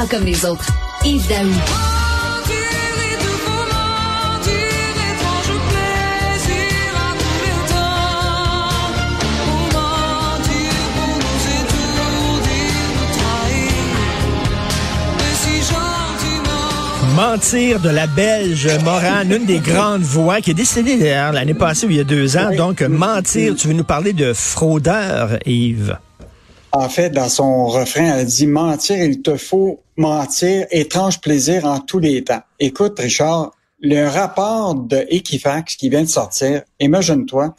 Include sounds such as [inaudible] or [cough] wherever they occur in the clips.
pas comme les autres. Yves Daou. Mentir de la Belge Morane, une des grandes voix qui est décédée d'ailleurs l'année passée ou il y a deux ans. Donc, mentir, tu veux nous parler de fraudeur, Yves? En fait, dans son refrain, elle dit mentir, il te faut mentir, étrange plaisir en tous les temps. Écoute, Richard, le rapport de Equifax qui vient de sortir, imagine-toi,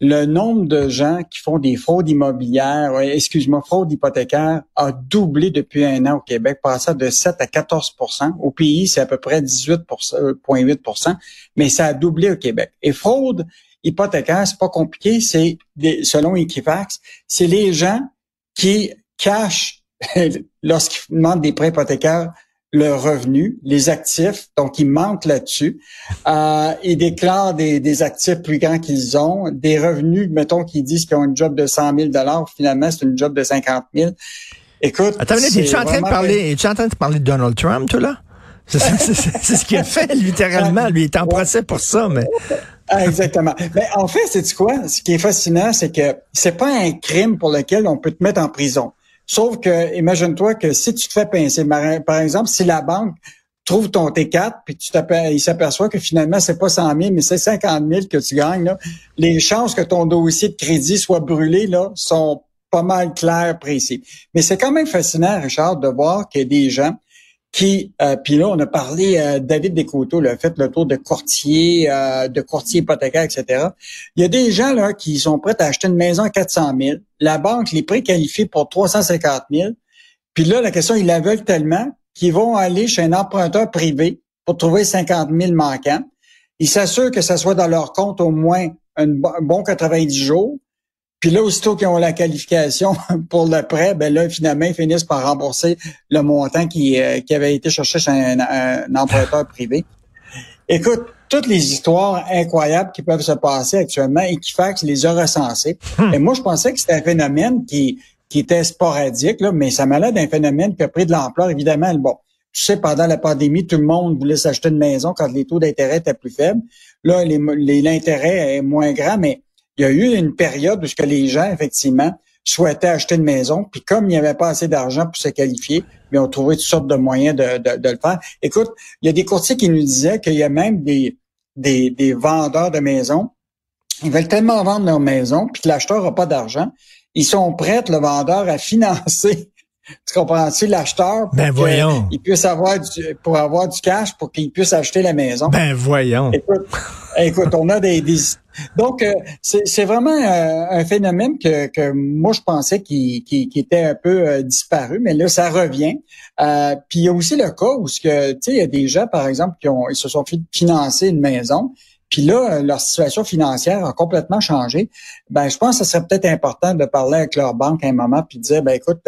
le nombre de gens qui font des fraudes immobilières, excuse-moi, fraudes hypothécaires a doublé depuis un an au Québec, passant de 7 à 14% Au pays, c'est à peu près 18,8% mais ça a doublé au Québec. Et fraude hypothécaire, c'est pas compliqué, c'est selon Equifax, c'est les gens qui cachent [laughs] lorsqu'ils demandent des prêts hypothécaires le revenu, les actifs, donc ils mentent là-dessus. Euh, ils déclarent des, des actifs plus grands qu'ils ont, des revenus, mettons qu'ils disent qu'ils ont un job de 100 000 finalement c'est une job de 50 000. Écoute, Attends, es-tu en train de parler, es en train de parler de Donald Trump, toi là? C'est ce qu'il a fait [laughs] littéralement. Lui, il est en procès pour ça, mais. Ah, exactement. Mais [laughs] en fait, c'est quoi? Ce qui est fascinant, c'est que c'est pas un crime pour lequel on peut te mettre en prison. Sauf que, imagine-toi que si tu te fais pincer, par exemple, si la banque trouve ton T4, puis il s'aperçoit que finalement, c'est pas 100 000, mais c'est 50 000 que tu gagnes, là, les chances que ton dossier de crédit soit brûlé là, sont pas mal claires, précis. Mais c'est quand même fascinant, Richard, de voir qu'il y a des gens qui, euh, puis là, on a parlé, euh, David Descoteaux a fait le tour de courtier, euh, de courtier hypothécaire, etc. Il y a des gens là qui sont prêts à acheter une maison à 400 000. La banque les préqualifie pour 350 000. Puis là, la question, ils la veulent tellement qu'ils vont aller chez un emprunteur privé pour trouver 50 000 manquants. Ils s'assurent que ça soit dans leur compte au moins un bon 90 jours. Puis là, aussitôt qu'ils ont la qualification [laughs] pour le prêt, ben là, finalement, ils finissent par rembourser le montant qui, euh, qui avait été cherché chez un, emprunteur privé. Écoute, toutes les histoires incroyables qui peuvent se passer actuellement, et Equifax les a recensées. Hmm. Et moi, je pensais que c'était un phénomène qui, qui était sporadique, là, mais ça m'a l'air d'un phénomène qui a pris de l'ampleur. Évidemment, bon, tu sais, pendant la pandémie, tout le monde voulait s'acheter une maison quand les taux d'intérêt étaient plus faibles. Là, l'intérêt est moins grand, mais il y a eu une période où ce que les gens, effectivement, souhaitaient acheter une maison, puis comme il n'y avait pas assez d'argent pour se qualifier, mais ont trouvé toutes sortes de moyens de, de, le faire. Écoute, il y a des courtiers qui nous disaient qu'il y a même des, des, des vendeurs de maisons, ils veulent tellement vendre leur maison, puis que l'acheteur n'a pas d'argent, ils sont prêts, le vendeur, à financer tu comprends-tu? L'acheteur ben voyons. il puisse avoir du, pour avoir du cash pour qu'il puisse acheter la maison. Ben voyons. Écoute, écoute on a des, donc euh, c'est vraiment euh, un phénomène que, que moi je pensais qui, qui, était un peu euh, disparu, mais là ça revient. puis il y a aussi le cas où ce que tu sais il y a des gens par exemple qui ont ils se sont fait financer une maison. Puis là, leur situation financière a complètement changé. Ben, je pense que ce serait peut-être important de parler avec leur banque à un moment puis de dire, ben écoute,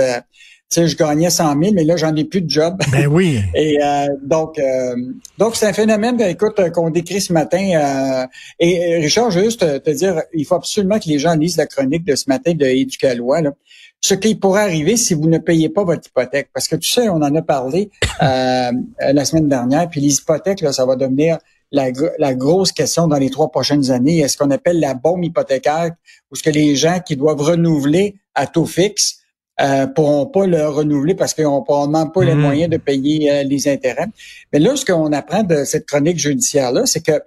sais, je gagnais 100 000, mais là, j'en ai plus de job. Ben [laughs] oui. et euh, donc, euh, donc c'est un phénomène, ben, écoute, qu'on décrit ce matin. Euh, et Richard, je veux juste te, dire, il faut absolument que les gens lisent la chronique de ce matin de Éducalois. Là. Ce qui pourrait arriver si vous ne payez pas votre hypothèque. Parce que tu sais, on en a parlé la semaine dernière, puis les hypothèques, là, ça va devenir la, la, grosse question dans les trois prochaines années. Est-ce qu'on appelle la bombe hypothécaire ou ce que les gens qui doivent renouveler à taux fixe euh, pourront pas le renouveler parce qu'ils n'ont probablement pas les hmm. moyens de payer euh, les intérêts. Mais là, ce qu'on apprend de cette chronique judiciaire-là, c'est que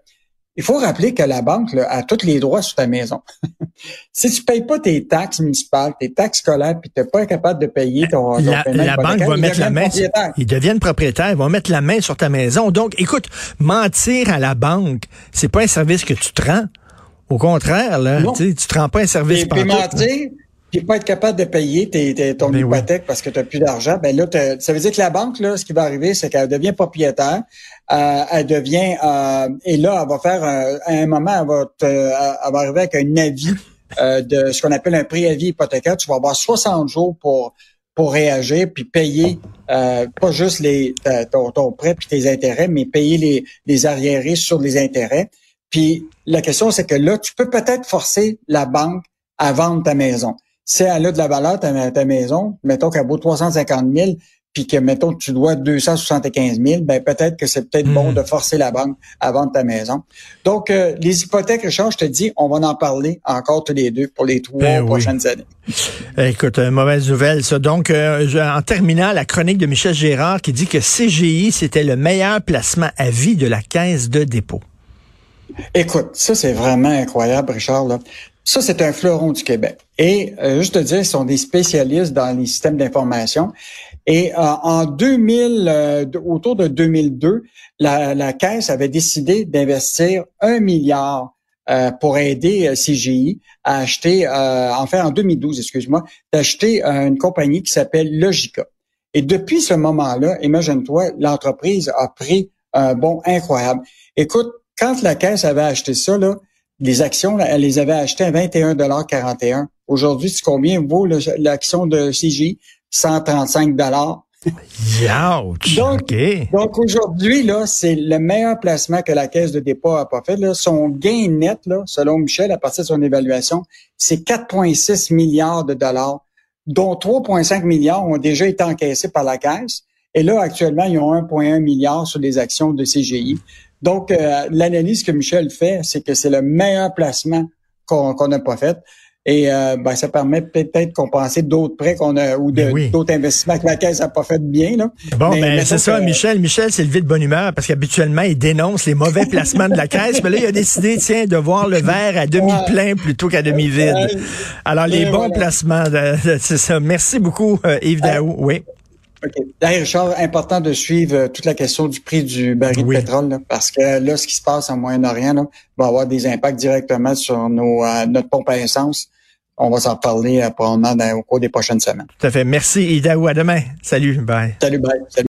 il faut rappeler que la banque a tous les droits sur ta maison. [laughs] si tu payes pas tes taxes municipales, tes taxes scolaires, puis tu n'es pas capable de payer ton, la, la banque va mettre la main. Ils deviennent propriétaires, ils vont mettre la main sur ta maison. Donc, écoute, mentir à la banque, c'est pas un service que tu te rends. Au contraire, là, tu te rends pas un service. Et, mentir, puis pas être capable de payer tes, ton ben hypothèque parce que tu n'as plus d'argent, ben là, ça veut dire que la banque, là, ce qui va arriver, c'est qu'elle devient propriétaire, euh, elle devient euh, et là, elle va faire euh, à un moment, elle va, elle va arriver avec un avis de ce qu'on appelle un préavis hypothécaire. Tu vas avoir 60 jours pour pour réagir puis payer pas juste les ton, ton prêt puis tes intérêts, mais payer les, les arriérés sur les intérêts. Puis la question, c'est que là, tu peux peut-être forcer la banque à vendre ta maison si elle a de la valeur, ta, ta maison, mettons qu'elle vaut 350 000, puis que, mettons, tu dois 275 000, ben peut-être que c'est peut-être bon hmm. de forcer la banque à vendre ta maison. Donc, euh, les hypothèques, Richard, je te dis, on va en parler encore tous les deux pour les trois ben prochaines années. Écoute, euh, mauvaise nouvelle, ça. Donc, euh, en terminant, la chronique de Michel Gérard qui dit que CGI, c'était le meilleur placement à vie de la caisse de dépôt. Écoute, ça, c'est vraiment incroyable, Richard. Là. Ça, c'est un fleuron du Québec. Et juste te dire, ils sont des spécialistes dans les systèmes d'information. Et euh, en 2000, euh, autour de 2002, la, la Caisse avait décidé d'investir un milliard euh, pour aider CGI à acheter, enfin en 2012, excuse-moi, d'acheter une compagnie qui s'appelle Logica. Et depuis ce moment-là, imagine-toi, l'entreprise a pris un bond incroyable. Écoute, quand la Caisse avait acheté ça, là, les actions, elle les avait achetées à 21,41 Aujourd'hui, c'est combien vaut l'action de CGI? 135 dollars. donc, donc aujourd'hui, là, c'est le meilleur placement que la Caisse de dépôt a pas fait. Là. Son gain net, là, selon Michel, à partir de son évaluation, c'est 4,6 milliards de dollars, dont 3,5 milliards ont déjà été encaissés par la Caisse. Et là, actuellement, ils ont 1,1 milliard sur les actions de CGI. Donc, euh, l'analyse que Michel fait, c'est que c'est le meilleur placement qu'on n'a pas fait. Et euh, ben, ça permet peut-être de compenser d'autres prêts qu'on a ou ben d'autres investissements que la caisse n'a pas fait bien. Là. Bon, ben c'est ça, Michel. Michel, c'est le vide de bonne humeur parce qu'habituellement, il dénonce les mauvais [laughs] placements de la caisse. Mais là, il a décidé, tiens, de voir le verre à demi plein plutôt qu'à demi vide. Alors, les bons placements, c'est ça. Merci beaucoup, euh, Yves Daou. Oui. OK. D'ailleurs, Richard, important de suivre euh, toute la question du prix du baril de pétrole, parce que là, ce qui se passe en Moyen-Orient va avoir des impacts directement sur nos, euh, notre pompe à essence. On va s'en reparler euh, probablement au cours des prochaines semaines. Tout à fait. Merci, Idaou. À demain. Salut. Bye. Salut, bye. Salut.